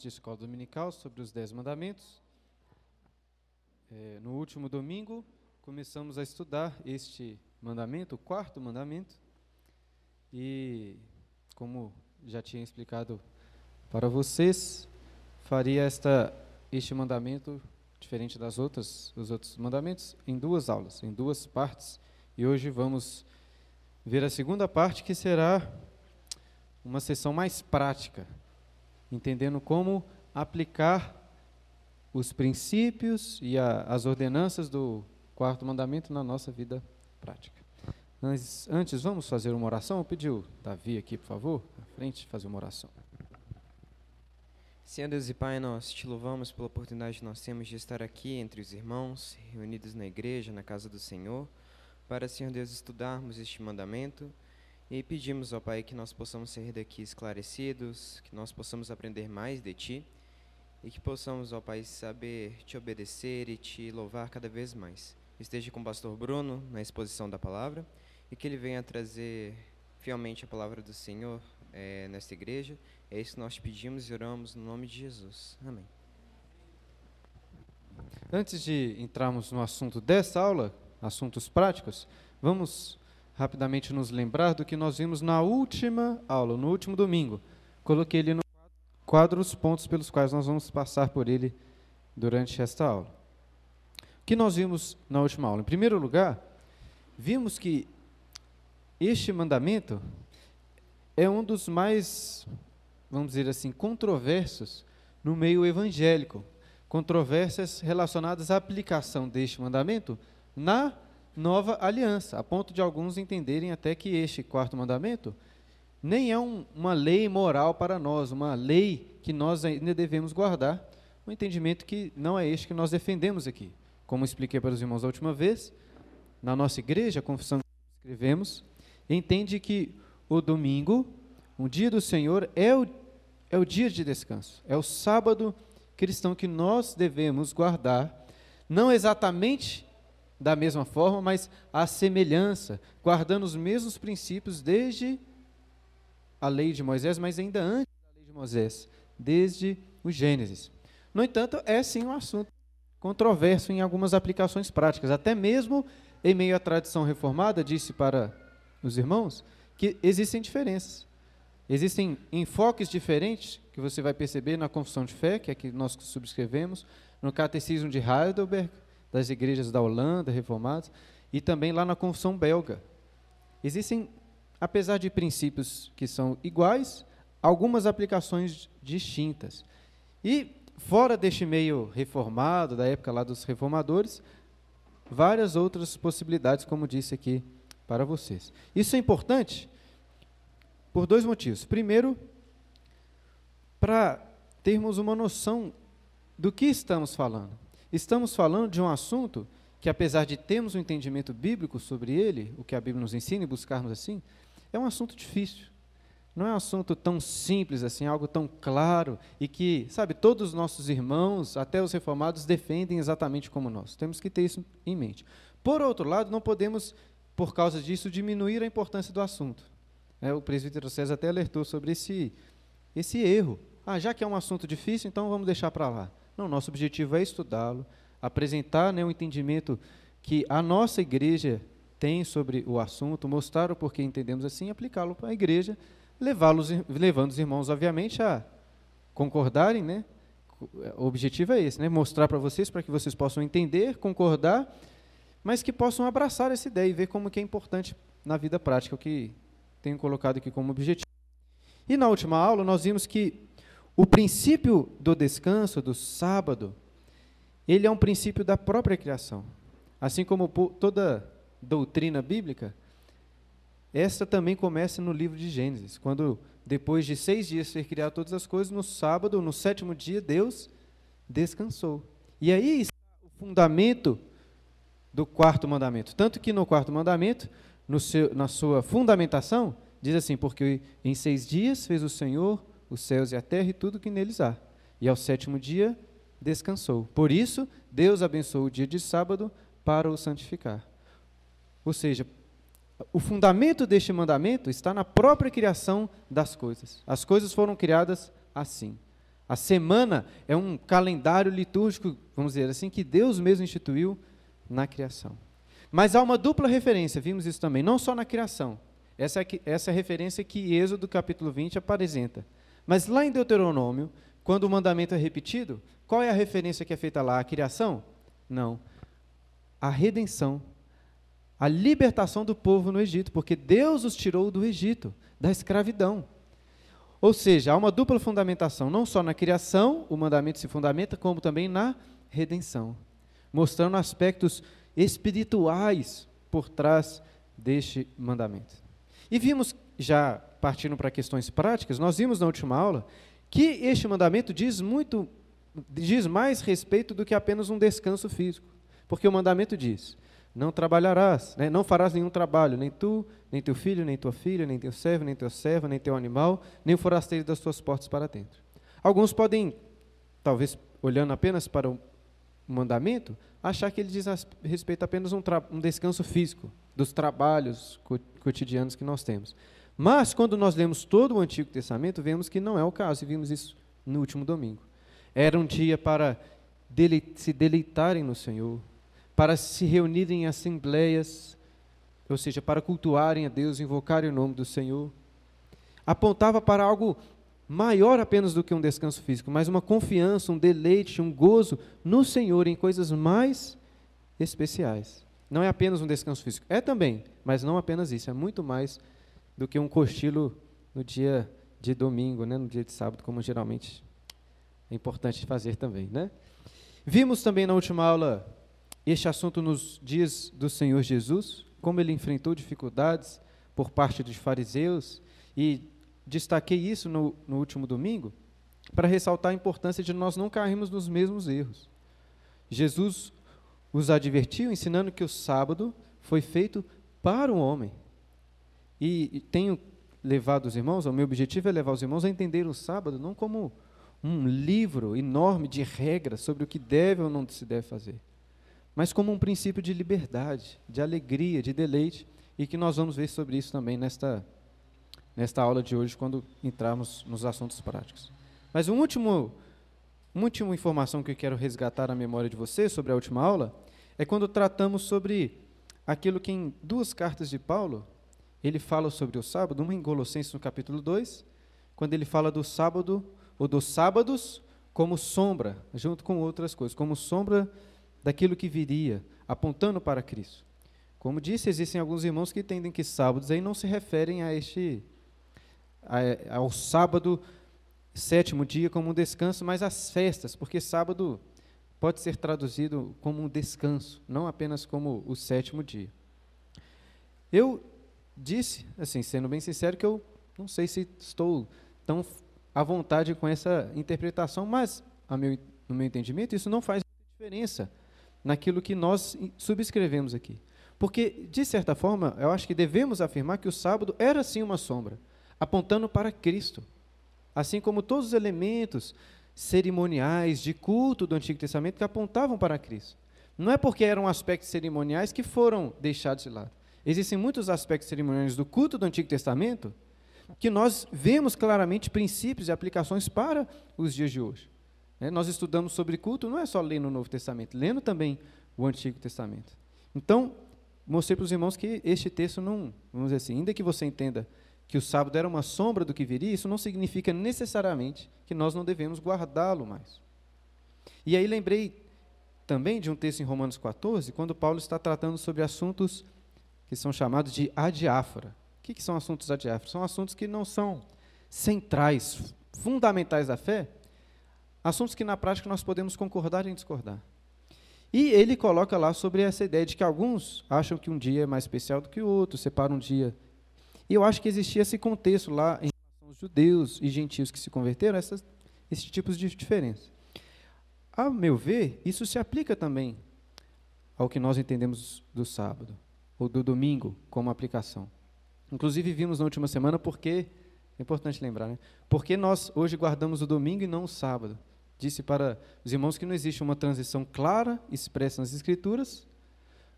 de escola dominical sobre os Dez Mandamentos. É, no último domingo, começamos a estudar este mandamento, o quarto mandamento. E, como já tinha explicado para vocês, faria esta, este mandamento, diferente das outras, dos outros mandamentos, em duas aulas, em duas partes. E hoje vamos ver a segunda parte, que será uma sessão mais prática, entendendo como aplicar os princípios e a, as ordenanças do quarto mandamento na nossa vida prática. Mas antes, vamos fazer uma oração? Eu pedi o Davi aqui, por favor, à frente, fazer uma oração. Senhor Deus e Pai, nós te louvamos pela oportunidade que nós temos de estar aqui entre os irmãos, reunidos na igreja, na casa do Senhor, para, Senhor Deus, estudarmos este mandamento e pedimos, ó Pai, que nós possamos sair daqui esclarecidos, que nós possamos aprender mais de Ti e que possamos, ó Pai, saber Te obedecer e Te louvar cada vez mais. Esteja com o pastor Bruno na exposição da palavra e que ele venha trazer fielmente a palavra do Senhor é, nesta igreja. É isso que nós pedimos e oramos no nome de Jesus. Amém. Antes de entrarmos no assunto dessa aula, assuntos práticos, vamos rapidamente nos lembrar do que nós vimos na última aula, no último domingo. Coloquei ele no quadro os pontos pelos quais nós vamos passar por ele durante esta aula. O que nós vimos na última aula? Em primeiro lugar, vimos que este mandamento é um dos mais, vamos dizer assim, controversos no meio evangélico. Controvérsias relacionadas à aplicação deste mandamento na nova aliança, a ponto de alguns entenderem até que este quarto mandamento nem é um, uma lei moral para nós, uma lei que nós ainda devemos guardar, um entendimento que não é este que nós defendemos aqui. Como expliquei para os irmãos da última vez, na nossa igreja, a confissão que escrevemos, entende que o domingo, o dia do Senhor, é o, é o dia de descanso, é o sábado cristão que nós devemos guardar, não exatamente da mesma forma, mas a semelhança, guardando os mesmos princípios desde a lei de Moisés, mas ainda antes da lei de Moisés, desde o Gênesis. No entanto, é sim um assunto controverso em algumas aplicações práticas, até mesmo em meio à tradição reformada, disse para os irmãos que existem diferenças. Existem enfoques diferentes que você vai perceber na confissão de fé, que é que nós subscrevemos, no catecismo de Heidelberg, das igrejas da Holanda, reformadas, e também lá na Confissão Belga. Existem, apesar de princípios que são iguais, algumas aplicações distintas. E, fora deste meio reformado, da época lá dos reformadores, várias outras possibilidades, como disse aqui para vocês. Isso é importante por dois motivos. Primeiro, para termos uma noção do que estamos falando. Estamos falando de um assunto que, apesar de termos um entendimento bíblico sobre ele, o que a Bíblia nos ensina e buscarmos assim, é um assunto difícil. Não é um assunto tão simples assim, algo tão claro e que, sabe, todos os nossos irmãos, até os reformados, defendem exatamente como nós. Temos que ter isso em mente. Por outro lado, não podemos, por causa disso, diminuir a importância do assunto. É, o presbítero César até alertou sobre esse, esse erro. Ah, já que é um assunto difícil, então vamos deixar para lá. Não, nosso objetivo é estudá-lo, apresentar né, o entendimento que a nossa igreja tem sobre o assunto, mostrar o porquê entendemos assim, aplicá-lo para a igreja, levando os irmãos, obviamente, a concordarem, né? O objetivo é esse, né? Mostrar para vocês, para que vocês possam entender, concordar, mas que possam abraçar essa ideia e ver como que é importante na vida prática, o que tenho colocado aqui como objetivo. E na última aula nós vimos que o princípio do descanso, do sábado, ele é um princípio da própria criação. Assim como toda doutrina bíblica, esta também começa no livro de Gênesis, quando depois de seis dias ter criado todas as coisas, no sábado, no sétimo dia, Deus descansou. E aí está o fundamento do quarto mandamento. Tanto que no quarto mandamento, no seu, na sua fundamentação, diz assim: Porque em seis dias fez o Senhor os céus e a terra e tudo que neles há. E ao sétimo dia descansou. Por isso, Deus abençoou o dia de sábado para o santificar. Ou seja, o fundamento deste mandamento está na própria criação das coisas. As coisas foram criadas assim. A semana é um calendário litúrgico, vamos dizer assim, que Deus mesmo instituiu na criação. Mas há uma dupla referência, vimos isso também, não só na criação. Essa é, essa é a referência que Êxodo capítulo 20 apresenta. Mas lá em Deuteronômio, quando o mandamento é repetido, qual é a referência que é feita lá? A criação? Não. A redenção. A libertação do povo no Egito, porque Deus os tirou do Egito, da escravidão. Ou seja, há uma dupla fundamentação, não só na criação, o mandamento se fundamenta, como também na redenção, mostrando aspectos espirituais por trás deste mandamento. E vimos, já partindo para questões práticas, nós vimos na última aula que este mandamento diz muito, diz mais respeito do que apenas um descanso físico. Porque o mandamento diz: não trabalharás, né? não farás nenhum trabalho, nem tu, nem teu filho, nem tua filha, nem teu servo, nem teu servo, nem teu animal, nem o forasteiro das tuas portas para dentro. Alguns podem, talvez olhando apenas para o mandamento, achar que ele diz respeito apenas um, um descanso físico dos trabalhos cotidianos que nós temos. Mas, quando nós lemos todo o Antigo Testamento, vemos que não é o caso, e vimos isso no último domingo. Era um dia para dele, se deleitarem no Senhor, para se reunirem em assembleias, ou seja, para cultuarem a Deus, invocarem o nome do Senhor. Apontava para algo maior apenas do que um descanso físico, mas uma confiança, um deleite, um gozo no Senhor em coisas mais especiais. Não é apenas um descanso físico, é também, mas não apenas isso, é muito mais do que um cochilo no dia de domingo, né, no dia de sábado, como geralmente é importante fazer também, né? Vimos também na última aula este assunto nos dias do Senhor Jesus, como ele enfrentou dificuldades por parte dos fariseus, e destaquei isso no, no último domingo, para ressaltar a importância de nós não cairmos nos mesmos erros. Jesus os advertiu, ensinando que o sábado foi feito para o homem. E, tenho levado os irmãos, o meu objetivo é levar os irmãos a entender o sábado não como um livro enorme de regras sobre o que deve ou não se deve fazer, mas como um princípio de liberdade, de alegria, de deleite, e que nós vamos ver sobre isso também nesta, nesta aula de hoje, quando entrarmos nos assuntos práticos. Mas um último, uma última informação que eu quero resgatar na memória de vocês sobre a última aula é quando tratamos sobre aquilo que em duas cartas de Paulo ele fala sobre o sábado, uma em Colossenses no capítulo 2, quando ele fala do sábado ou dos sábados como sombra, junto com outras coisas, como sombra daquilo que viria, apontando para Cristo. Como disse, existem alguns irmãos que entendem que sábados aí não se referem a este a, ao sábado sétimo dia como um descanso, mas às festas, porque sábado pode ser traduzido como um descanso, não apenas como o sétimo dia. Eu disse, assim, sendo bem sincero, que eu não sei se estou tão à vontade com essa interpretação, mas, meu, no meu entendimento, isso não faz diferença naquilo que nós subscrevemos aqui. Porque, de certa forma, eu acho que devemos afirmar que o sábado era sim uma sombra, apontando para Cristo. Assim como todos os elementos cerimoniais de culto do Antigo Testamento que apontavam para Cristo. Não é porque eram aspectos cerimoniais que foram deixados de lado. Existem muitos aspectos cerimoniais do culto do Antigo Testamento que nós vemos claramente princípios e aplicações para os dias de hoje. Né? Nós estudamos sobre culto, não é só lendo o Novo Testamento, lendo também o Antigo Testamento. Então, mostrei para os irmãos que este texto não, vamos dizer assim, ainda que você entenda que o sábado era uma sombra do que viria, isso não significa necessariamente que nós não devemos guardá-lo mais. E aí lembrei também de um texto em Romanos 14, quando Paulo está tratando sobre assuntos que são chamados de adiáfora. O que, que são assuntos adiáforos? São assuntos que não são centrais, fundamentais da fé, assuntos que na prática nós podemos concordar e discordar. E ele coloca lá sobre essa ideia de que alguns acham que um dia é mais especial do que o outro, separam um dia. E eu acho que existia esse contexto lá em relação aos judeus e gentios que se converteram, essas, esses tipos de diferença. A meu ver, isso se aplica também ao que nós entendemos do sábado, ou do domingo, como aplicação. Inclusive, vimos na última semana porque, é importante lembrar, né? porque nós hoje guardamos o domingo e não o sábado disse para os irmãos que não existe uma transição clara expressa nas Escrituras.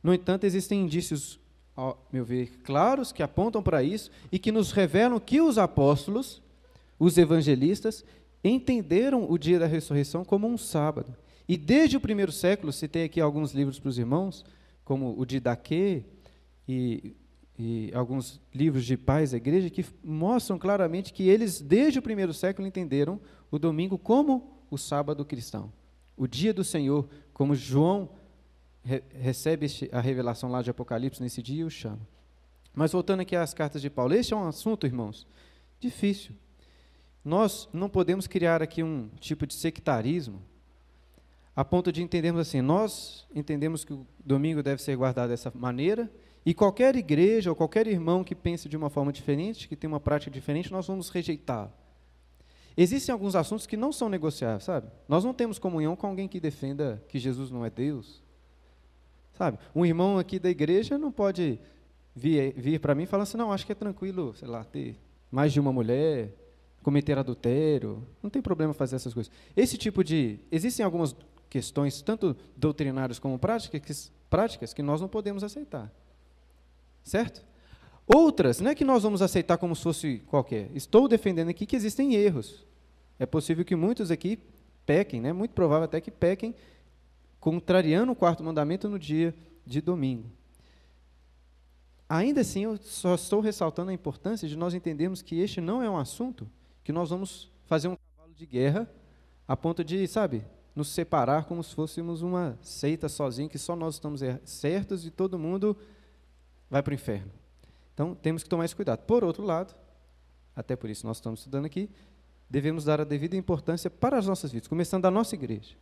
No entanto, existem indícios, ao meu ver, claros que apontam para isso e que nos revelam que os apóstolos, os evangelistas, entenderam o dia da ressurreição como um sábado. E desde o primeiro século, citei aqui alguns livros para os irmãos, como o de Daquê e, e alguns livros de pais da igreja, que mostram claramente que eles, desde o primeiro século, entenderam o domingo como o sábado cristão. O dia do Senhor, como João re recebe a revelação lá de Apocalipse nesse dia e o chama. Mas voltando aqui às cartas de Paulo, este é um assunto, irmãos, difícil. Nós não podemos criar aqui um tipo de sectarismo a ponto de entendermos assim, nós entendemos que o domingo deve ser guardado dessa maneira, e qualquer igreja ou qualquer irmão que pense de uma forma diferente, que tem uma prática diferente, nós vamos rejeitar. Existem alguns assuntos que não são negociáveis, sabe? Nós não temos comunhão com alguém que defenda que Jesus não é Deus. Sabe? Um irmão aqui da igreja não pode vir, vir para mim e falar assim, não, acho que é tranquilo, sei lá, ter mais de uma mulher, cometer adultério, não tem problema fazer essas coisas. Esse tipo de... Existem algumas questões, tanto doutrinárias como práticas, práticas, que nós não podemos aceitar. Certo? Outras, não é que nós vamos aceitar como se fosse qualquer. Estou defendendo aqui que existem erros. É possível que muitos aqui pequem, né? muito provável até que pequem, contrariando o quarto mandamento no dia de domingo. Ainda assim, eu só estou ressaltando a importância de nós entendermos que este não é um assunto que nós vamos fazer um cavalo de guerra a ponto de, sabe, nos separar como se fôssemos uma seita sozinha, que só nós estamos er-, certos e todo mundo vai para o inferno. Então, temos que tomar esse cuidado. Por outro lado, até por isso nós estamos estudando aqui, devemos dar a devida importância para as nossas vidas, começando da nossa igreja,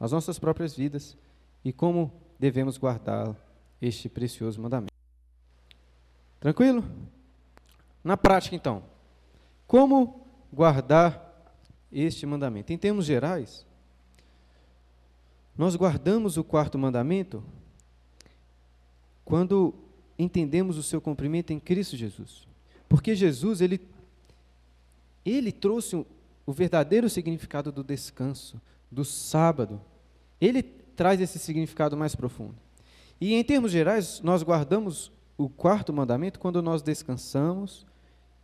as nossas próprias vidas e como devemos guardar este precioso mandamento. Tranquilo? Na prática, então, como guardar este mandamento? Em termos gerais, nós guardamos o quarto mandamento quando entendemos o seu cumprimento em Cristo Jesus. Porque Jesus, ele, ele trouxe o, verdadeiro significado do descanso, do sábado. Ele traz esse significado mais profundo. E em termos gerais, nós guardamos o quarto mandamento quando nós descansamos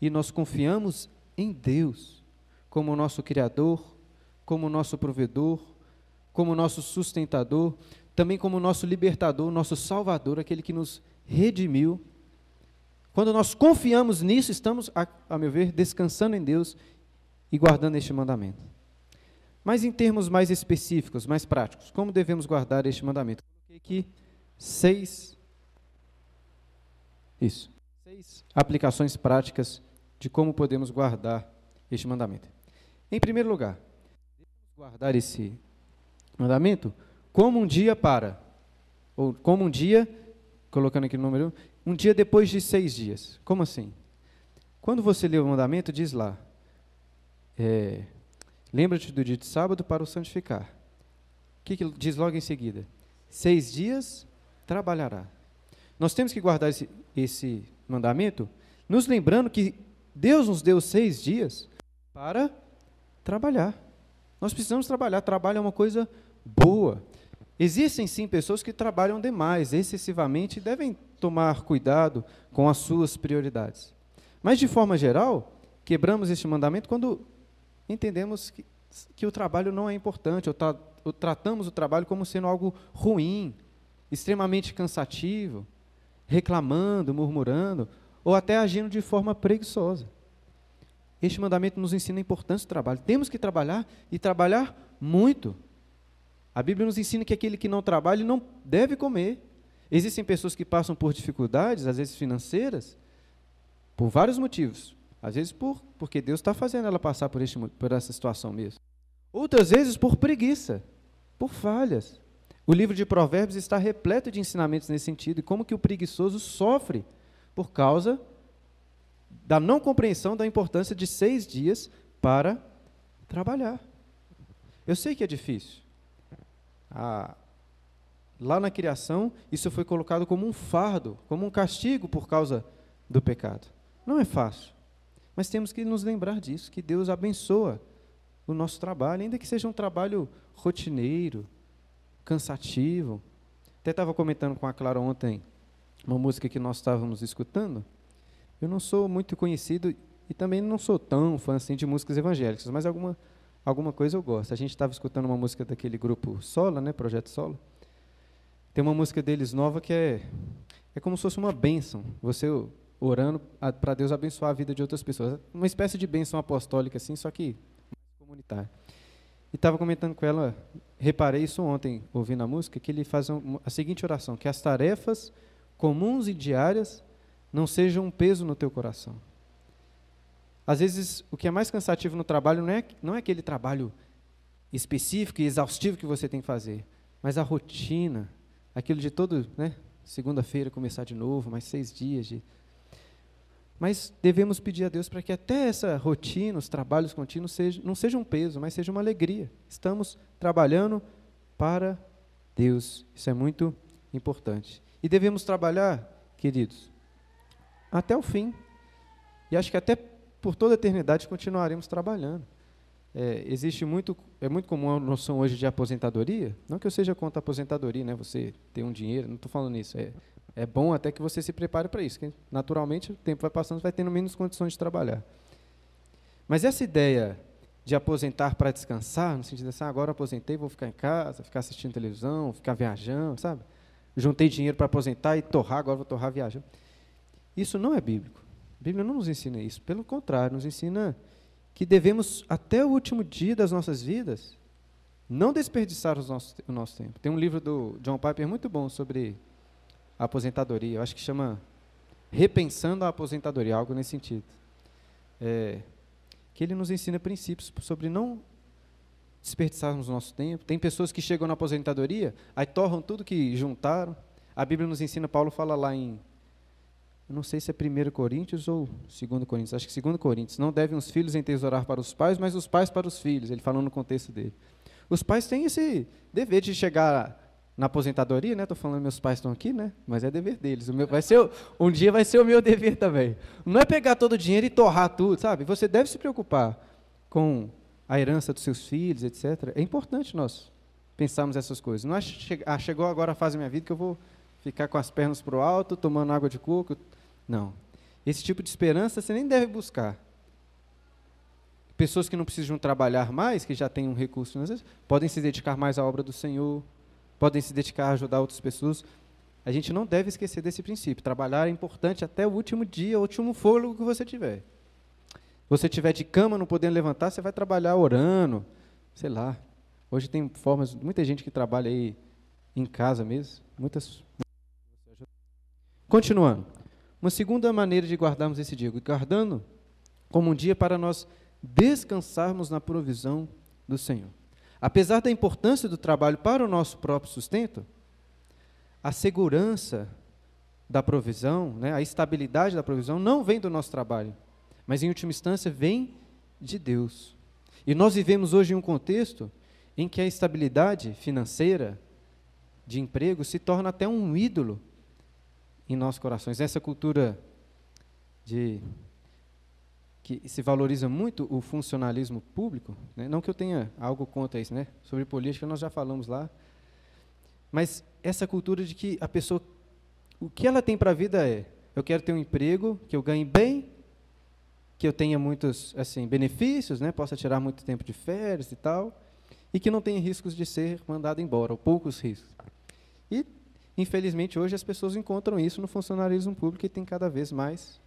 e nós confiamos em Deus como nosso Criador, como nosso provedor, como nosso sustentador, também como nosso libertador, nosso salvador, aquele que nos redimiu. Quando nós confiamos nisso, estamos, a, a meu ver, descansando em Deus e guardando este mandamento. Mas em termos mais específicos, mais práticos, como devemos guardar este mandamento? Coloquei aqui seis, isso, seis aplicações práticas de como podemos guardar este mandamento. Em primeiro lugar, guardar esse mandamento como um dia para, ou como um dia colocando aqui no número um, um dia depois de seis dias. Como assim? Quando você lê o mandamento, diz lá, é, lembra-te do dia de sábado para o santificar. O que, que diz logo em seguida? Seis dias trabalhará. Nós temos que guardar esse, esse mandamento, nos lembrando que Deus nos deu seis dias para trabalhar. Nós precisamos trabalhar. Trabalho é uma coisa boa. Existem sim pessoas que trabalham demais, excessivamente, e devem tomar cuidado com as suas prioridades. Mas, de forma geral, quebramos este mandamento quando entendemos que, que o trabalho não é importante, ou, tra ou tratamos o trabalho como sendo algo ruim, extremamente cansativo, reclamando, murmurando, ou até agindo de forma preguiçosa. Este mandamento nos ensina a importância do trabalho. Temos que trabalhar e trabalhar muito. A Bíblia nos ensina que aquele que não trabalha não deve comer. Existem pessoas que passam por dificuldades, às vezes financeiras, por vários motivos. Às vezes por, porque Deus está fazendo ela passar por, este, por essa situação mesmo. Outras vezes por preguiça, por falhas. O livro de Provérbios está repleto de ensinamentos nesse sentido, e como que o preguiçoso sofre por causa da não compreensão da importância de seis dias para trabalhar. Eu sei que é difícil. Ah, lá na criação, isso foi colocado como um fardo, como um castigo por causa do pecado. Não é fácil. Mas temos que nos lembrar disso, que Deus abençoa o nosso trabalho, ainda que seja um trabalho rotineiro, cansativo. Até estava comentando com a Clara ontem uma música que nós estávamos escutando. Eu não sou muito conhecido e também não sou tão fã assim de músicas evangélicas, mas alguma, alguma coisa eu gosto. A gente estava escutando uma música daquele grupo Solo, né, Projeto Solo. Tem uma música deles nova que é é como se fosse uma bênção. Você orando para Deus abençoar a vida de outras pessoas. Uma espécie de bênção apostólica assim, só que comunitária. E estava comentando com ela, reparei isso ontem, ouvindo a música, que ele faz a seguinte oração: que as tarefas comuns e diárias não sejam um peso no teu coração. Às vezes, o que é mais cansativo no trabalho não é, não é aquele trabalho específico e exaustivo que você tem que fazer, mas a rotina, aquilo de todo, né, segunda-feira começar de novo, mais seis dias de mas devemos pedir a Deus para que até essa rotina, os trabalhos contínuos, seja, não seja um peso, mas seja uma alegria. Estamos trabalhando para Deus. Isso é muito importante. E devemos trabalhar, queridos, até o fim. E acho que até por toda a eternidade continuaremos trabalhando. É, existe muito, é muito comum a noção hoje de aposentadoria. Não que eu seja contra a aposentadoria, né? Você ter um dinheiro, não estou falando isso. É, é bom até que você se prepare para isso. Que, naturalmente, o tempo vai passando, você vai tendo menos condições de trabalhar. Mas essa ideia de aposentar para descansar, no sentido de assim, ah, agora aposentei, vou ficar em casa, ficar assistindo televisão, ficar viajando, sabe? Juntei dinheiro para aposentar e torrar, agora vou torrar viajando. Isso não é bíblico. A Bíblia não nos ensina isso. Pelo contrário, nos ensina que devemos, até o último dia das nossas vidas, não desperdiçar nosso, o nosso tempo. Tem um livro do John Piper muito bom sobre a aposentadoria. Eu acho que chama Repensando a Aposentadoria, algo nesse sentido. É, que ele nos ensina princípios sobre não desperdiçarmos o nosso tempo. Tem pessoas que chegam na aposentadoria, aí torram tudo que juntaram. A Bíblia nos ensina, Paulo fala lá em, não sei se é 1 Coríntios ou 2 Coríntios, acho que 2 Coríntios, não devem os filhos entesourar para os pais, mas os pais para os filhos, ele falando no contexto dele. Os pais têm esse dever de chegar na aposentadoria, né? Estou falando meus pais estão aqui, né? Mas é dever deles. O meu vai ser um dia vai ser o meu dever também. Não é pegar todo o dinheiro e torrar tudo, sabe? Você deve se preocupar com a herança dos seus filhos, etc. É importante nós pensarmos essas coisas. Não é che ah, chegou agora a fase da minha vida que eu vou ficar com as pernas para o alto, tomando água de coco. Não. Esse tipo de esperança você nem deve buscar. Pessoas que não precisam trabalhar mais, que já têm um recurso, vezes, podem se dedicar mais à obra do Senhor, podem se dedicar a ajudar outras pessoas. A gente não deve esquecer desse princípio. Trabalhar é importante até o último dia, o último fôlego que você tiver. Você tiver de cama, não podendo levantar, você vai trabalhar orando, sei lá. Hoje tem formas, muita gente que trabalha aí em casa mesmo, muitas. Continuando. Uma segunda maneira de guardarmos esse dia, guardando como um dia para nós descansarmos na provisão do Senhor. Apesar da importância do trabalho para o nosso próprio sustento, a segurança da provisão, né, a estabilidade da provisão não vem do nosso trabalho, mas em última instância vem de Deus. E nós vivemos hoje em um contexto em que a estabilidade financeira de emprego se torna até um ídolo em nossos corações. Essa cultura de que se valoriza muito o funcionalismo público, né? não que eu tenha algo contra isso, né? sobre política nós já falamos lá, mas essa cultura de que a pessoa, o que ela tem para a vida é, eu quero ter um emprego, que eu ganhe bem, que eu tenha muitos assim benefícios, né? possa tirar muito tempo de férias e tal, e que não tenha riscos de ser mandado embora, ou poucos riscos. E, infelizmente, hoje as pessoas encontram isso no funcionalismo público e tem cada vez mais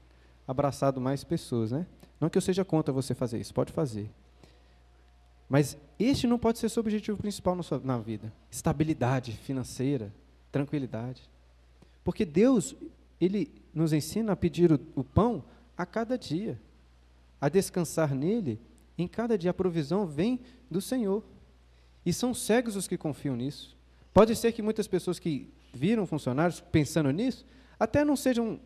abraçado mais pessoas, né? Não que eu seja contra você fazer isso, pode fazer. Mas este não pode ser seu objetivo principal na, sua, na vida. Estabilidade financeira, tranquilidade. Porque Deus, Ele nos ensina a pedir o, o pão a cada dia, a descansar nele em cada dia. A provisão vem do Senhor. E são cegos os que confiam nisso. Pode ser que muitas pessoas que viram funcionários pensando nisso, até não sejam,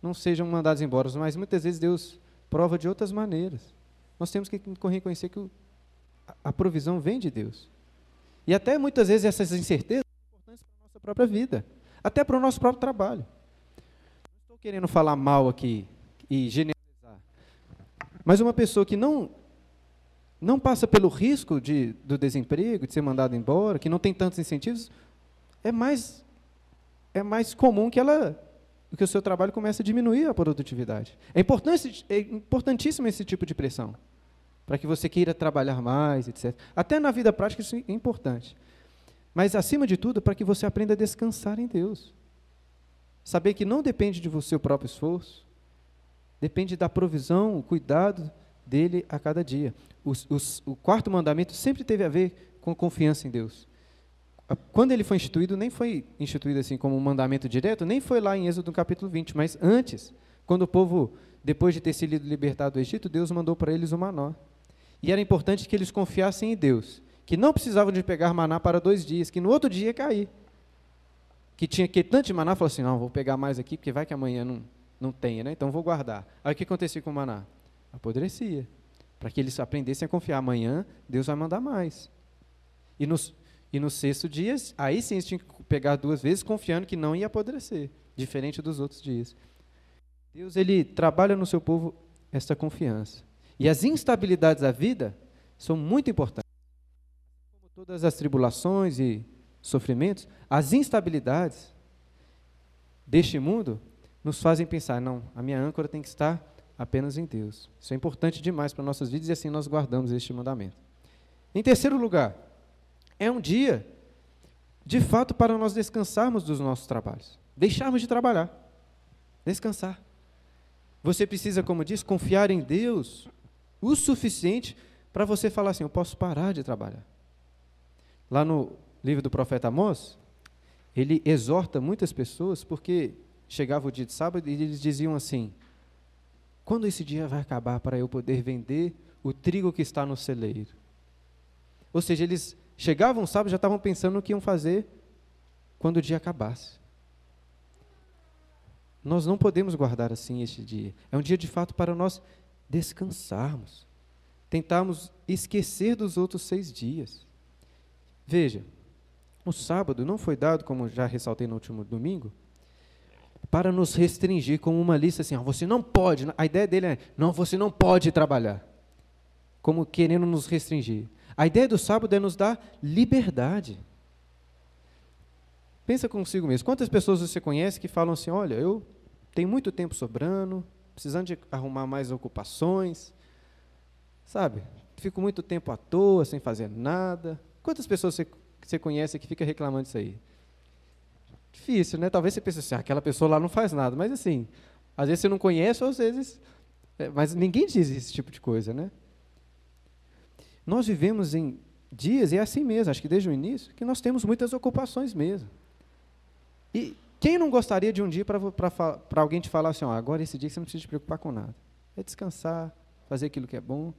não sejam mandados embora, mas muitas vezes Deus prova de outras maneiras. Nós temos que reconhecer que a provisão vem de Deus. E até muitas vezes essas incertezas são importantes para a nossa própria vida, até para o nosso próprio trabalho. Não estou querendo falar mal aqui e generalizar, mas uma pessoa que não não passa pelo risco de, do desemprego, de ser mandado embora, que não tem tantos incentivos, é mais é mais comum que ela que o seu trabalho começa a diminuir a produtividade. É, é importantíssimo esse tipo de pressão. para que você queira trabalhar mais, etc. Até na vida prática isso é importante. Mas, acima de tudo, para que você aprenda a descansar em Deus. Saber que não depende de você o próprio esforço, depende da provisão, o cuidado dele a cada dia. O quarto mandamento sempre teve a ver com confiança em Deus. Quando ele foi instituído, nem foi instituído assim como um mandamento direto, nem foi lá em Êxodo capítulo 20, mas antes, quando o povo, depois de ter sido libertado do Egito, Deus mandou para eles o manó. E era importante que eles confiassem em Deus, que não precisavam de pegar maná para dois dias, que no outro dia ia cair. Que tinha que tanto de maná, falou assim, não, vou pegar mais aqui, porque vai que amanhã não, não tenha, né? então vou guardar. Aí o que acontecia com o maná? Apodrecia. Para que eles aprendessem a confiar, amanhã Deus vai mandar mais. E nos, e no sexto dia, aí sim eles tinham que pegar duas vezes, confiando que não ia apodrecer, diferente dos outros dias. Deus ele trabalha no seu povo esta confiança. E as instabilidades da vida são muito importantes. Como todas as tribulações e sofrimentos, as instabilidades deste mundo nos fazem pensar, não, a minha âncora tem que estar apenas em Deus. Isso é importante demais para nossas vidas e assim nós guardamos este mandamento. Em terceiro lugar, é um dia, de fato, para nós descansarmos dos nossos trabalhos. Deixarmos de trabalhar. Descansar. Você precisa, como diz, confiar em Deus o suficiente para você falar assim: eu posso parar de trabalhar. Lá no livro do profeta Amós, ele exorta muitas pessoas porque chegava o dia de sábado e eles diziam assim: quando esse dia vai acabar para eu poder vender o trigo que está no celeiro? Ou seja, eles chegavam sábado já estavam pensando no que iam fazer quando o dia acabasse. Nós não podemos guardar assim este dia. É um dia de fato para nós descansarmos, tentarmos esquecer dos outros seis dias. Veja, o sábado não foi dado, como já ressaltei no último domingo, para nos restringir como uma lista assim, ó, você não pode. A ideia dele é, não, você não pode trabalhar. Como querendo nos restringir. A ideia do sábado é nos dar liberdade. Pensa consigo mesmo. Quantas pessoas você conhece que falam assim: olha, eu tenho muito tempo sobrando, precisando de arrumar mais ocupações, sabe? Fico muito tempo à toa, sem fazer nada. Quantas pessoas você, você conhece que fica reclamando disso aí? Difícil, né? Talvez você pense assim, ah, aquela pessoa lá não faz nada, mas assim, às vezes você não conhece, ou às vezes. É, mas ninguém diz esse tipo de coisa, né? Nós vivemos em dias, e é assim mesmo, acho que desde o início, que nós temos muitas ocupações mesmo. E quem não gostaria de um dia para alguém te falar assim, ó, agora esse dia você não precisa se preocupar com nada. É descansar, fazer aquilo que é bom.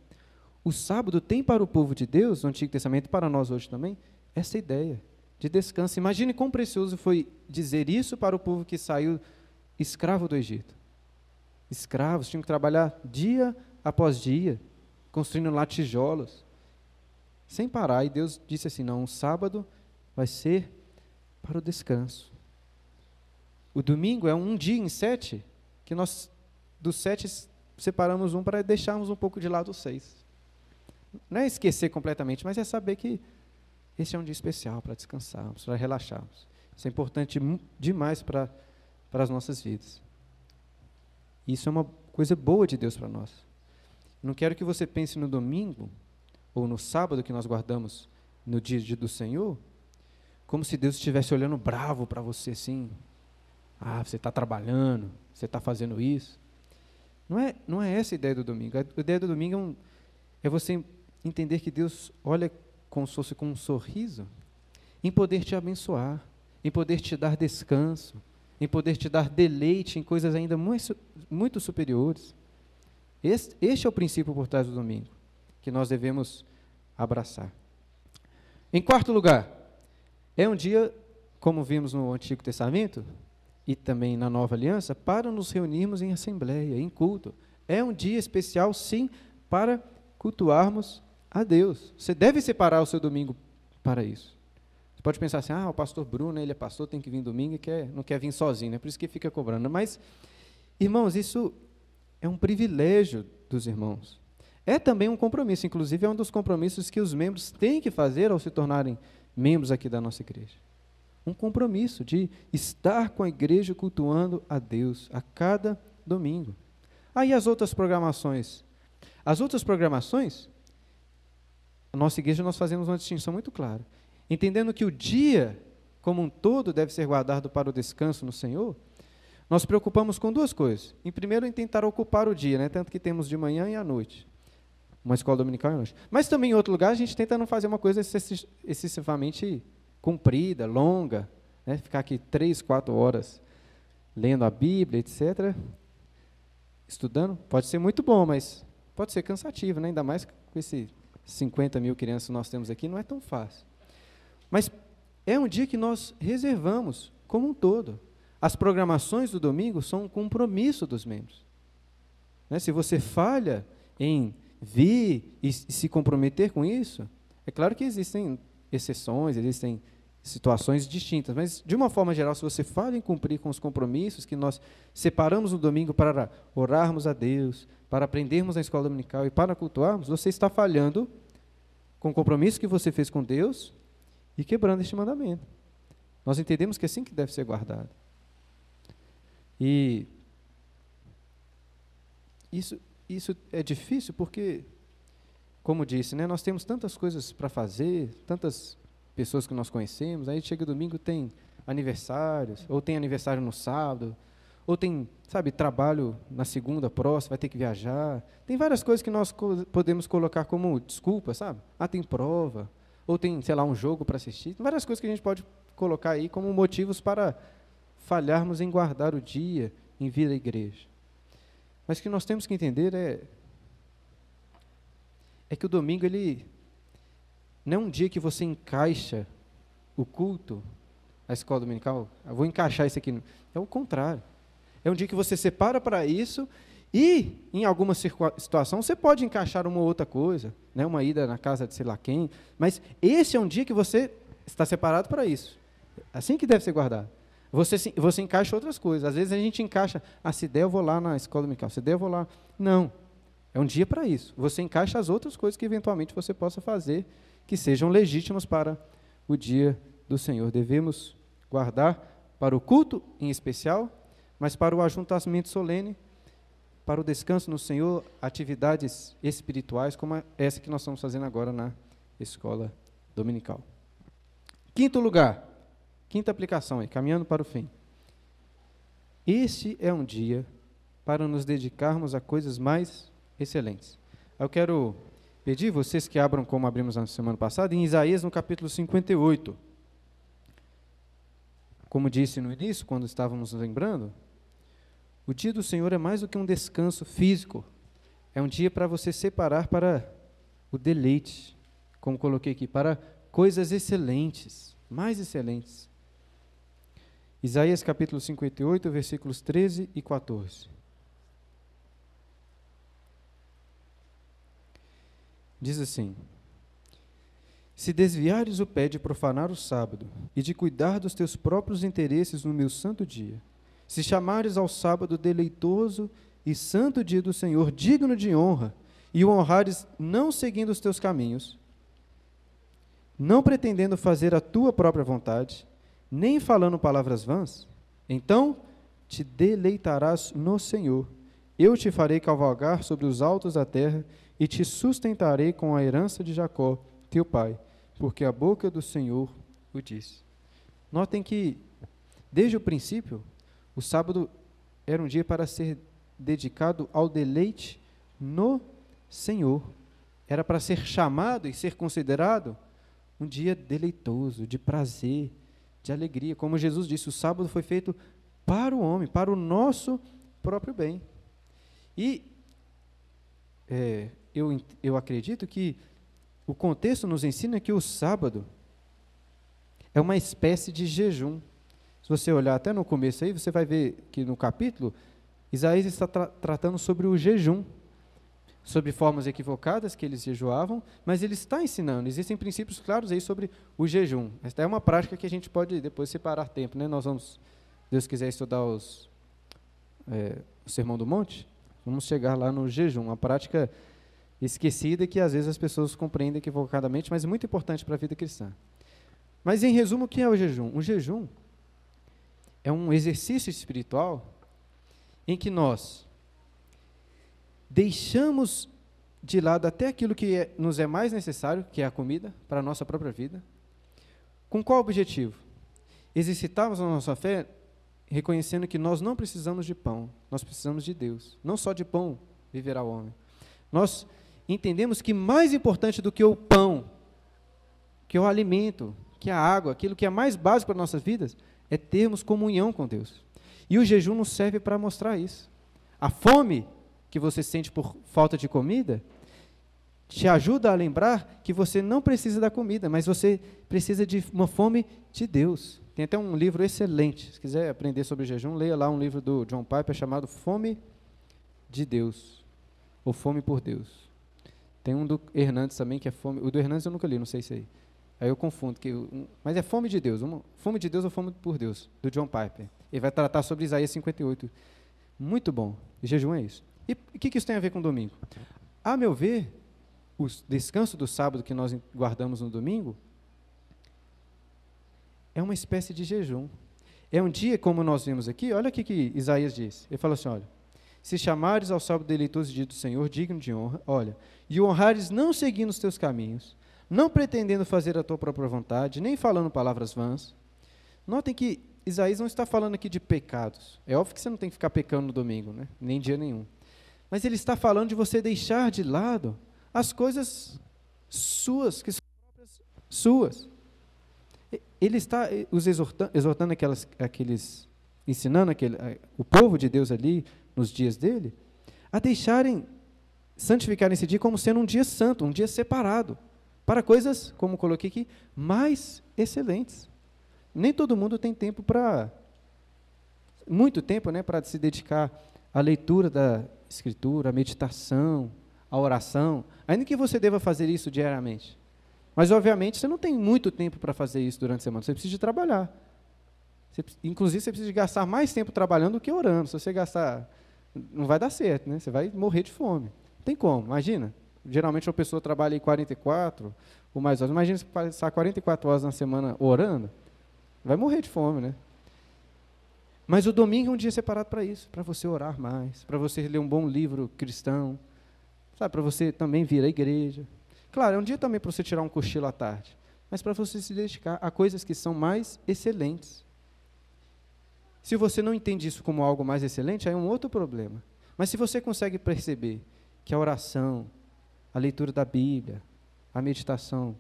O sábado tem para o povo de Deus, no Antigo Testamento, e para nós hoje também, essa ideia de descanso. Imagine quão precioso foi dizer isso para o povo que saiu escravo do Egito. Escravos tinham que trabalhar dia após dia, construindo lá tijolos, sem parar. E Deus disse assim: não, o sábado vai ser para o descanso. O domingo é um dia em sete, que nós, dos sete, separamos um para deixarmos um pouco de lado os seis. Não é esquecer completamente, mas é saber que esse é um dia especial para descansarmos, para relaxarmos. Isso é importante demais para, para as nossas vidas. Isso é uma coisa boa de Deus para nós. Não quero que você pense no domingo ou no sábado que nós guardamos no dia do Senhor, como se Deus estivesse olhando bravo para você assim. Ah, você está trabalhando, você está fazendo isso. Não é, não é essa a ideia do domingo. A ideia do domingo é, um, é você entender que Deus olha como se fosse com um sorriso em poder te abençoar, em poder te dar descanso, em poder te dar deleite em coisas ainda muito, muito superiores. Este, este é o princípio por trás do domingo que nós devemos abraçar. Em quarto lugar, é um dia, como vimos no Antigo Testamento e também na Nova Aliança, para nos reunirmos em assembleia, em culto. É um dia especial, sim, para cultuarmos a Deus. Você deve separar o seu domingo para isso. Você pode pensar assim, ah, o pastor Bruno, ele é pastor, tem que vir domingo e quer, não quer vir sozinho, é por isso que fica cobrando. Mas, irmãos, isso é um privilégio dos irmãos. É também um compromisso, inclusive é um dos compromissos que os membros têm que fazer ao se tornarem membros aqui da nossa igreja. Um compromisso de estar com a igreja cultuando a Deus a cada domingo. Aí ah, as outras programações. As outras programações a nossa igreja nós fazemos uma distinção muito clara. Entendendo que o dia como um todo deve ser guardado para o descanso no Senhor, nós preocupamos com duas coisas. Em primeiro, em tentar ocupar o dia, né? tanto que temos de manhã e à noite. Uma escola dominical e à noite. Mas também em outro lugar, a gente tenta não fazer uma coisa excessivamente comprida, longa, né? ficar aqui três, quatro horas lendo a Bíblia, etc. Estudando. Pode ser muito bom, mas pode ser cansativo, né? ainda mais com esses 50 mil crianças que nós temos aqui, não é tão fácil. Mas é um dia que nós reservamos como um todo. As programações do domingo são um compromisso dos membros. Né? Se você falha em vir e se comprometer com isso, é claro que existem exceções, existem situações distintas, mas de uma forma geral, se você falha em cumprir com os compromissos que nós separamos no domingo para orarmos a Deus, para aprendermos na escola dominical e para cultuarmos, você está falhando com o compromisso que você fez com Deus e quebrando este mandamento. Nós entendemos que é assim que deve ser guardado. E isso, isso é difícil porque, como disse, né, nós temos tantas coisas para fazer, tantas pessoas que nós conhecemos, aí chega domingo tem aniversários, ou tem aniversário no sábado, ou tem, sabe, trabalho na segunda próxima, vai ter que viajar. Tem várias coisas que nós co podemos colocar como desculpa, sabe? Ah, tem prova, ou tem, sei lá, um jogo para assistir. Tem várias coisas que a gente pode colocar aí como motivos para falharmos em guardar o dia, em vir à igreja. Mas o que nós temos que entender é é que o domingo ele não é um dia que você encaixa o culto, a escola dominical, eu vou encaixar isso aqui. É o contrário. É um dia que você separa para isso e, em alguma situação, você pode encaixar uma ou outra coisa, né? uma ida na casa de sei lá quem, mas esse é um dia que você está separado para isso. Assim que deve ser guardado. Você, você encaixa outras coisas. Às vezes a gente encaixa, ah, se der eu vou lá na escola dominical, se der eu vou lá. Não. É um dia para isso. Você encaixa as outras coisas que eventualmente você possa fazer que sejam legítimas para o dia do Senhor. Devemos guardar para o culto em especial, mas para o ajuntamento solene para o descanso no Senhor, atividades espirituais como essa que nós estamos fazendo agora na escola dominical. Quinto lugar, quinta aplicação aí, caminhando para o fim. Este é um dia para nos dedicarmos a coisas mais excelentes. Eu quero pedir vocês que abram como abrimos na semana passada, em Isaías no capítulo 58. Como disse no início, quando estávamos lembrando, o dia do Senhor é mais do que um descanso físico. É um dia para você separar para o deleite, como coloquei aqui, para coisas excelentes, mais excelentes. Isaías capítulo 58, versículos 13 e 14. Diz assim: Se desviares o pé de profanar o sábado e de cuidar dos teus próprios interesses no meu santo dia, se chamares ao sábado deleitoso e santo dia do Senhor, digno de honra, e o honrares não seguindo os teus caminhos, não pretendendo fazer a tua própria vontade, nem falando palavras vãs, então te deleitarás no Senhor. Eu te farei cavalgar sobre os altos da terra e te sustentarei com a herança de Jacó, teu pai, porque a boca do Senhor o disse. Notem que, desde o princípio, o sábado era um dia para ser dedicado ao deleite no Senhor. Era para ser chamado e ser considerado um dia deleitoso, de prazer, de alegria. Como Jesus disse, o sábado foi feito para o homem, para o nosso próprio bem. E é, eu, eu acredito que o contexto nos ensina que o sábado é uma espécie de jejum. Se você olhar até no começo aí, você vai ver que no capítulo, Isaías está tra tratando sobre o jejum, sobre formas equivocadas que eles jejuavam, mas ele está ensinando, existem princípios claros aí sobre o jejum. Esta é uma prática que a gente pode depois separar tempo, né? Nós vamos, Deus quiser, estudar os, é, o Sermão do Monte, vamos chegar lá no jejum, uma prática esquecida que às vezes as pessoas compreendem equivocadamente, mas é muito importante para a vida cristã. Mas em resumo, o que é o jejum? O jejum é um exercício espiritual em que nós deixamos de lado até aquilo que é, nos é mais necessário, que é a comida, para a nossa própria vida. Com qual objetivo? Exercitarmos a nossa fé reconhecendo que nós não precisamos de pão, nós precisamos de Deus. Não só de pão viverá o homem. Nós entendemos que mais importante do que o pão, que o alimento, que a água, aquilo que é mais básico para nossas vidas, é termos comunhão com Deus. E o jejum nos serve para mostrar isso. A fome que você sente por falta de comida te ajuda a lembrar que você não precisa da comida, mas você precisa de uma fome de Deus. Tem até um livro excelente. Se quiser aprender sobre jejum, leia lá um livro do John Piper chamado Fome de Deus, ou Fome por Deus. Tem um do Hernandes também que é fome. O do Hernandes eu nunca li, não sei se é aí. Aí eu confundo, que, mas é fome de Deus. Uma, fome de Deus ou fome por Deus, do John Piper. Ele vai tratar sobre Isaías 58. Muito bom. E jejum é isso. E o que, que isso tem a ver com domingo? A meu ver, o descanso do sábado que nós guardamos no domingo é uma espécie de jejum. É um dia, como nós vimos aqui, olha o que Isaías diz. Ele fala assim: olha, se chamares ao sábado deleitoso dia do Senhor, digno de honra, olha, e o honrares não seguindo os teus caminhos, não pretendendo fazer a tua própria vontade, nem falando palavras vãs. Notem que Isaías não está falando aqui de pecados. É óbvio que você não tem que ficar pecando no domingo, né? nem dia nenhum. Mas ele está falando de você deixar de lado as coisas suas, que são próprias suas. Ele está os exortando, exortando aquelas, aqueles, ensinando aquele, o povo de Deus ali, nos dias dele, a deixarem, santificar esse dia como sendo um dia santo, um dia separado, para coisas, como coloquei aqui, mais excelentes. Nem todo mundo tem tempo para, muito tempo, né, para se dedicar à leitura da Escritura, à meditação, à oração, ainda que você deva fazer isso diariamente. Mas, obviamente, você não tem muito tempo para fazer isso durante a semana. Você precisa de trabalhar. Você, inclusive, você precisa de gastar mais tempo trabalhando do que orando. Se você gastar, não vai dar certo, né? Você vai morrer de fome. Não tem como, imagina. Geralmente, uma pessoa trabalha em 44 ou mais horas. Imagina se passar 44 horas na semana orando. Vai morrer de fome, né? Mas o domingo é um dia separado para isso, para você orar mais, para você ler um bom livro cristão, sabe, para você também vir à igreja, Claro, é um dia também para você tirar um cochilo à tarde, mas para você se dedicar a coisas que são mais excelentes. Se você não entende isso como algo mais excelente, aí é um outro problema. Mas se você consegue perceber que a oração, a leitura da Bíblia, a meditação,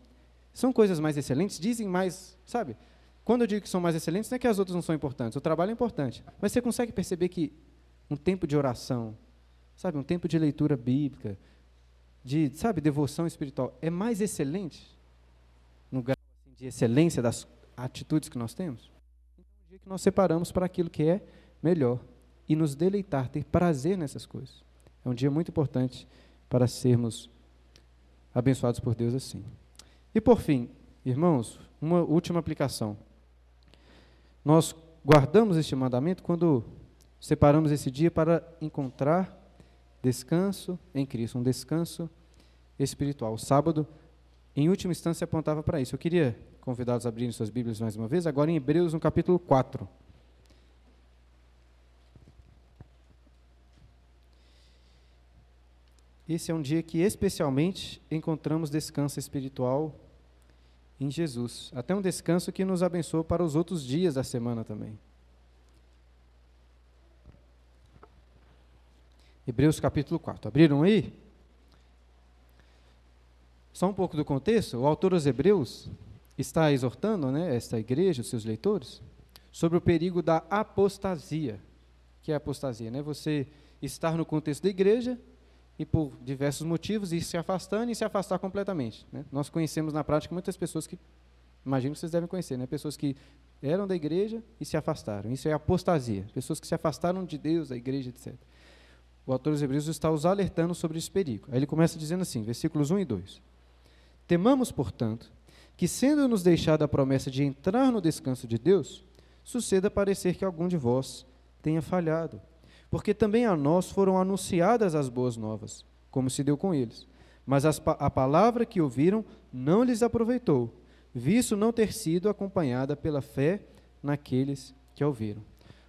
são coisas mais excelentes, dizem mais, sabe? Quando eu digo que são mais excelentes, não é que as outras não são importantes, o trabalho é importante, mas você consegue perceber que um tempo de oração, sabe, um tempo de leitura bíblica, de, sabe, devoção espiritual é mais excelente, no grau assim, de excelência das atitudes que nós temos, então um dia que nós separamos para aquilo que é melhor e nos deleitar, ter prazer nessas coisas. É um dia muito importante para sermos abençoados por Deus assim. E por fim, irmãos, uma última aplicação. Nós guardamos este mandamento quando separamos esse dia para encontrar descanso em Cristo, um descanso espiritual. O sábado, em última instância, apontava para isso. Eu queria convidá-los a abrirem suas Bíblias mais uma vez, agora em Hebreus, no capítulo 4. Esse é um dia que especialmente encontramos descanso espiritual em Jesus. Até um descanso que nos abençoa para os outros dias da semana também. Hebreus capítulo 4. Abriram aí? Só um pouco do contexto. O autor aos Hebreus está exortando né, esta igreja, os seus leitores, sobre o perigo da apostasia. Que é apostasia? Né? Você estar no contexto da igreja e, por diversos motivos, ir se afastando e se afastar completamente. Né? Nós conhecemos na prática muitas pessoas que, imagino que vocês devem conhecer, né? pessoas que eram da igreja e se afastaram. Isso é apostasia. Pessoas que se afastaram de Deus, da igreja, etc o autor dos Hebreus está os alertando sobre esse perigo. Aí ele começa dizendo assim, versículos 1 e 2. Temamos, portanto, que, sendo-nos deixada a promessa de entrar no descanso de Deus, suceda parecer que algum de vós tenha falhado. Porque também a nós foram anunciadas as boas novas, como se deu com eles. Mas as, a palavra que ouviram não lhes aproveitou, visto não ter sido acompanhada pela fé naqueles que a ouviram.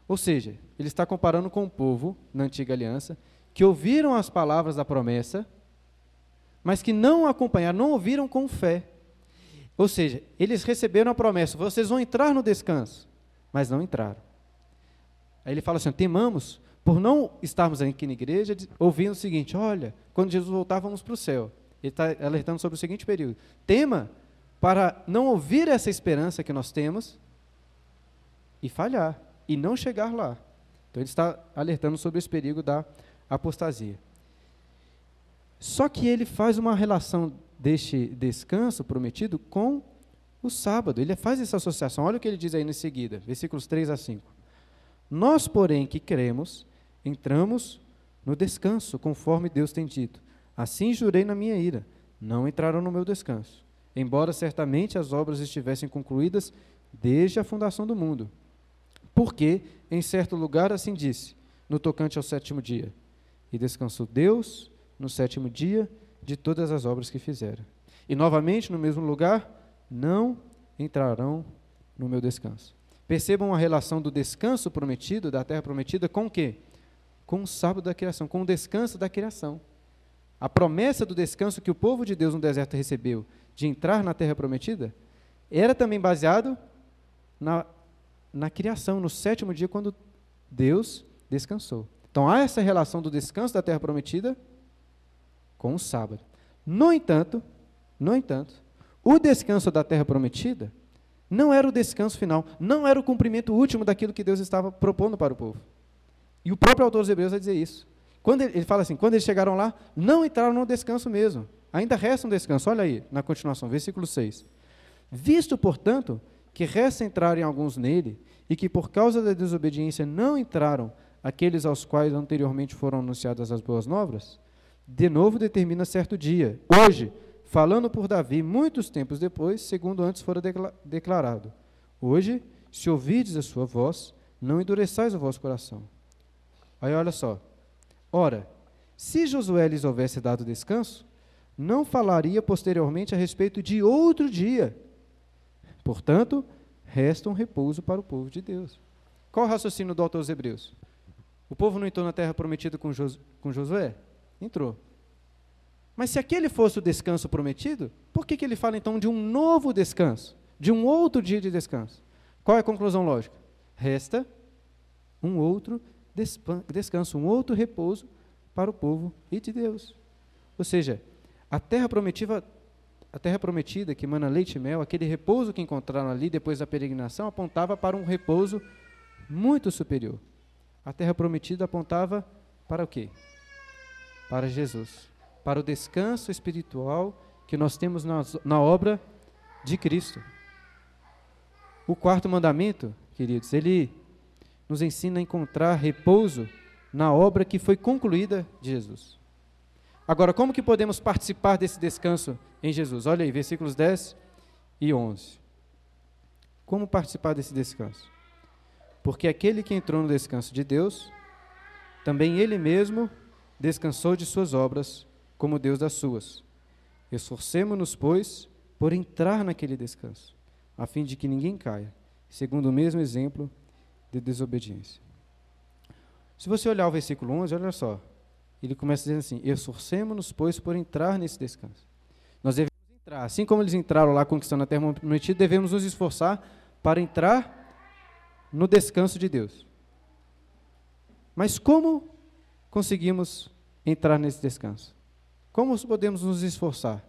Ou seja, ele está comparando com o povo na antiga aliança que ouviram as palavras da promessa, mas que não acompanharam, não ouviram com fé. Ou seja, eles receberam a promessa: vocês vão entrar no descanso, mas não entraram. Aí ele fala assim: temamos por não estarmos aqui na igreja ouvindo o seguinte: olha, quando Jesus voltar, vamos para o céu. Ele está alertando sobre o seguinte período: tema para não ouvir essa esperança que nós temos e falhar, e não chegar lá. Então ele está alertando sobre esse perigo da apostasia. Só que ele faz uma relação deste descanso prometido com o sábado. Ele faz essa associação. Olha o que ele diz aí em seguida, versículos 3 a 5. Nós, porém, que cremos, entramos no descanso, conforme Deus tem dito. Assim jurei na minha ira, não entraram no meu descanso, embora certamente as obras estivessem concluídas desde a fundação do mundo. Porque, em certo lugar, assim disse, no tocante ao sétimo dia: E descansou Deus no sétimo dia de todas as obras que fizeram. E novamente, no mesmo lugar, não entrarão no meu descanso. Percebam a relação do descanso prometido, da terra prometida, com o quê? Com o sábado da criação, com o descanso da criação. A promessa do descanso que o povo de Deus no deserto recebeu, de entrar na terra prometida, era também baseado na, na criação, no sétimo dia, quando Deus descansou. Então há essa relação do descanso da terra prometida com o sábado. No entanto, no entanto, o descanso da terra prometida não era o descanso final, não era o cumprimento último daquilo que Deus estava propondo para o povo. E o próprio autor dos Hebreus vai dizer isso. Quando ele, ele fala assim, quando eles chegaram lá, não entraram no descanso mesmo. Ainda resta um descanso. Olha aí, na continuação, versículo 6. Visto, portanto, que resta entrarem alguns nele, e que por causa da desobediência não entraram aqueles aos quais anteriormente foram anunciadas as boas novas, de novo determina certo dia, hoje, falando por Davi muitos tempos depois, segundo antes fora declarado. Hoje, se ouvides a sua voz, não endureçais o vosso coração. Aí olha só. Ora, se Josué lhes houvesse dado descanso, não falaria posteriormente a respeito de outro dia. Portanto, resta um repouso para o povo de Deus. Qual o raciocínio do autor aos Hebreus? O povo não entrou na terra prometida com, Jos com Josué? Entrou. Mas se aquele fosse o descanso prometido, por que, que ele fala então de um novo descanso? De um outro dia de descanso? Qual é a conclusão lógica? Resta um outro descanso, um outro repouso para o povo e de Deus. Ou seja, a terra prometida, a terra prometida que emana leite e mel, aquele repouso que encontraram ali depois da peregrinação, apontava para um repouso muito superior. A terra prometida apontava para o quê? para Jesus, para o descanso espiritual que nós temos na, na obra de Cristo. O quarto mandamento, queridos, ele nos ensina a encontrar repouso na obra que foi concluída de Jesus. Agora, como que podemos participar desse descanso em Jesus? Olha aí, versículos 10 e 11. Como participar desse descanso? Porque aquele que entrou no descanso de Deus, também ele mesmo descansou de suas obras, como Deus das suas. Esforcemo-nos, pois, por entrar naquele descanso, a fim de que ninguém caia, segundo o mesmo exemplo de desobediência. Se você olhar o versículo 11, olha só, ele começa dizendo assim: Esforcemo-nos, pois, por entrar nesse descanso. Nós devemos entrar, assim como eles entraram lá conquistando a terra prometida, devemos nos esforçar para entrar no descanso de Deus. Mas como conseguimos entrar nesse descanso? Como podemos nos esforçar?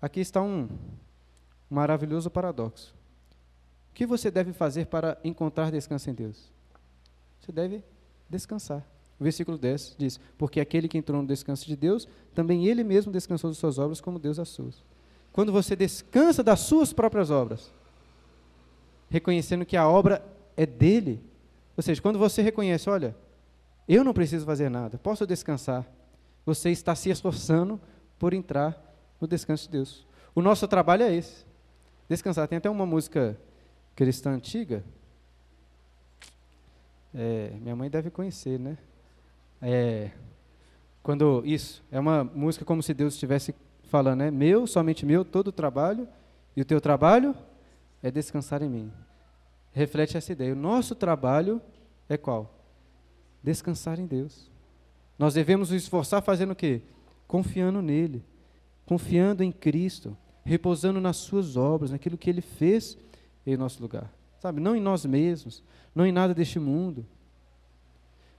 Aqui está um maravilhoso paradoxo. Que você deve fazer para encontrar descanso em Deus? Você deve descansar. O versículo 10 diz: Porque aquele que entrou no descanso de Deus, também ele mesmo descansou de suas obras, como Deus as suas. Quando você descansa das suas próprias obras, reconhecendo que a obra é dele, ou seja, quando você reconhece, olha, eu não preciso fazer nada, posso descansar. Você está se esforçando por entrar no descanso de Deus. O nosso trabalho é esse: descansar. Tem até uma música cristã antiga. É, minha mãe deve conhecer, né? É, quando isso é uma música como se Deus estivesse falando, né? Meu, somente meu, todo o trabalho e o teu trabalho é descansar em mim. Reflete essa ideia. O nosso trabalho é qual? descansar em Deus. Nós devemos nos esforçar fazendo o quê? confiando nele, confiando em Cristo, repousando nas suas obras, naquilo que ele fez em nosso lugar. Sabe, não em nós mesmos, não em nada deste mundo.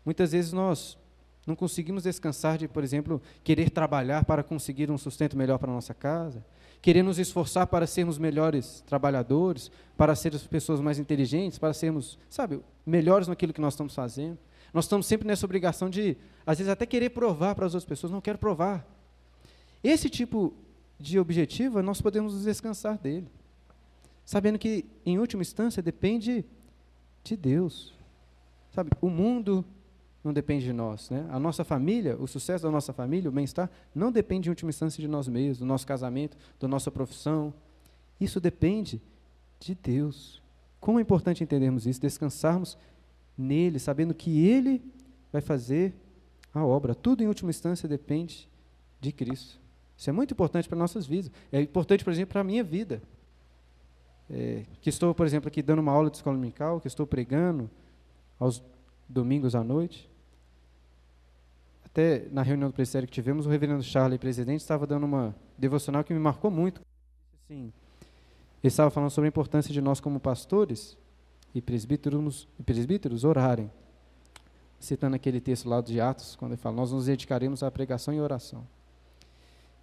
Muitas vezes nós não conseguimos descansar de, por exemplo, querer trabalhar para conseguir um sustento melhor para a nossa casa, querer nos esforçar para sermos melhores trabalhadores, para sermos pessoas mais inteligentes, para sermos, sabe, melhores naquilo que nós estamos fazendo. Nós estamos sempre nessa obrigação de, às vezes, até querer provar para as outras pessoas. Não quero provar. Esse tipo de objetivo, nós podemos descansar dele. Sabendo que, em última instância, depende de Deus. Sabe, o mundo não depende de nós. Né? A nossa família, o sucesso da nossa família, o bem-estar, não depende, em última instância, de nós mesmos, do nosso casamento, da nossa profissão. Isso depende de Deus. Como é importante entendermos isso, descansarmos nele, sabendo que Ele vai fazer a obra. Tudo, em última instância, depende de Cristo. Isso é muito importante para nossas vidas. É importante, por exemplo, para a minha vida. É, que estou, por exemplo, aqui dando uma aula de escola dominical, que estou pregando aos domingos à noite. Até na reunião do presbitério que tivemos, o reverendo Charlie, presidente, estava dando uma devocional que me marcou muito. Assim, ele estava falando sobre a importância de nós, como pastores e presbíteros, e presbíteros orarem. Citando aquele texto lá de Atos, quando ele fala: Nós nos dedicaremos à pregação e oração.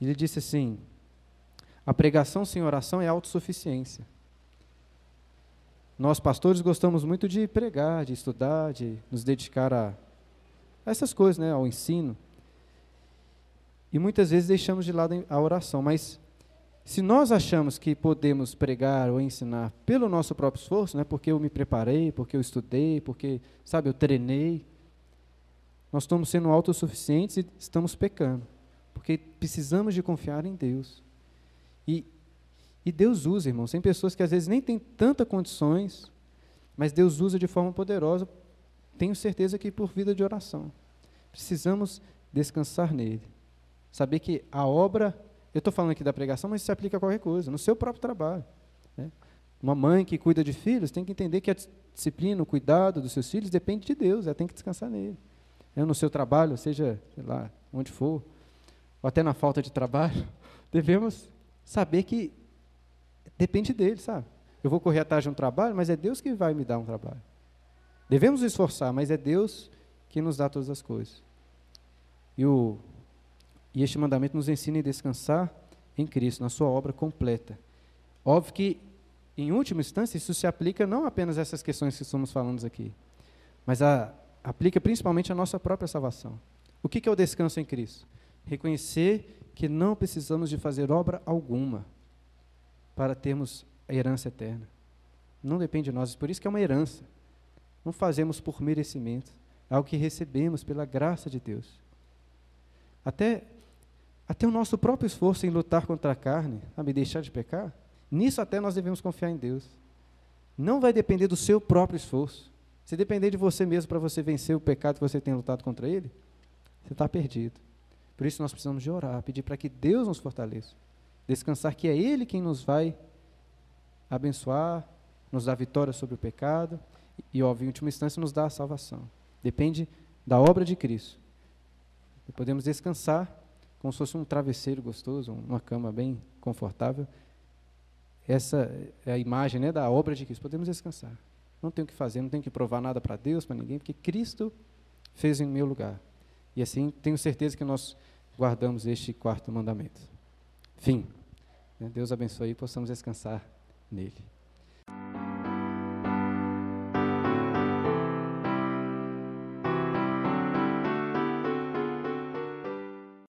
Ele disse assim: A pregação sem oração é autossuficiência. Nós, pastores, gostamos muito de pregar, de estudar, de nos dedicar a, essas coisas, né, ao ensino. E muitas vezes deixamos de lado a oração, mas se nós achamos que podemos pregar ou ensinar pelo nosso próprio esforço, né, porque eu me preparei, porque eu estudei, porque, sabe, eu treinei, nós estamos sendo autossuficientes e estamos pecando, porque precisamos de confiar em Deus. E e Deus usa, irmãos. Tem pessoas que às vezes nem têm tantas condições, mas Deus usa de forma poderosa. Tenho certeza que por vida de oração. Precisamos descansar nele. Saber que a obra, eu estou falando aqui da pregação, mas se aplica a qualquer coisa, no seu próprio trabalho. Né? Uma mãe que cuida de filhos tem que entender que a disciplina, o cuidado dos seus filhos depende de Deus, ela tem que descansar nele. É, no seu trabalho, seja lá onde for, ou até na falta de trabalho, devemos saber que Depende dele, sabe? Eu vou correr atrás de um trabalho, mas é Deus que vai me dar um trabalho. Devemos esforçar, mas é Deus que nos dá todas as coisas. E, o, e este mandamento nos ensina a descansar em Cristo, na sua obra completa. Óbvio que, em última instância, isso se aplica não apenas a essas questões que estamos falando aqui, mas a, aplica principalmente a nossa própria salvação. O que é o descanso em Cristo? Reconhecer que não precisamos de fazer obra alguma para termos a herança eterna. Não depende de nós, por isso que é uma herança. Não fazemos por merecimento, é algo que recebemos pela graça de Deus. Até, até o nosso próprio esforço em lutar contra a carne, sabe, deixar de pecar, nisso até nós devemos confiar em Deus. Não vai depender do seu próprio esforço. Se depender de você mesmo para você vencer o pecado que você tem lutado contra ele, você está perdido. Por isso nós precisamos de orar, pedir para que Deus nos fortaleça. Descansar que é Ele quem nos vai abençoar, nos dar vitória sobre o pecado e, óbvio, em última instância, nos dar a salvação. Depende da obra de Cristo. E podemos descansar como se fosse um travesseiro gostoso, uma cama bem confortável. Essa é a imagem né, da obra de Cristo. Podemos descansar. Não tenho o que fazer, não tenho que provar nada para Deus, para ninguém, porque Cristo fez em meu lugar. E assim tenho certeza que nós guardamos este quarto mandamento. Fim. Deus abençoe e possamos descansar nele.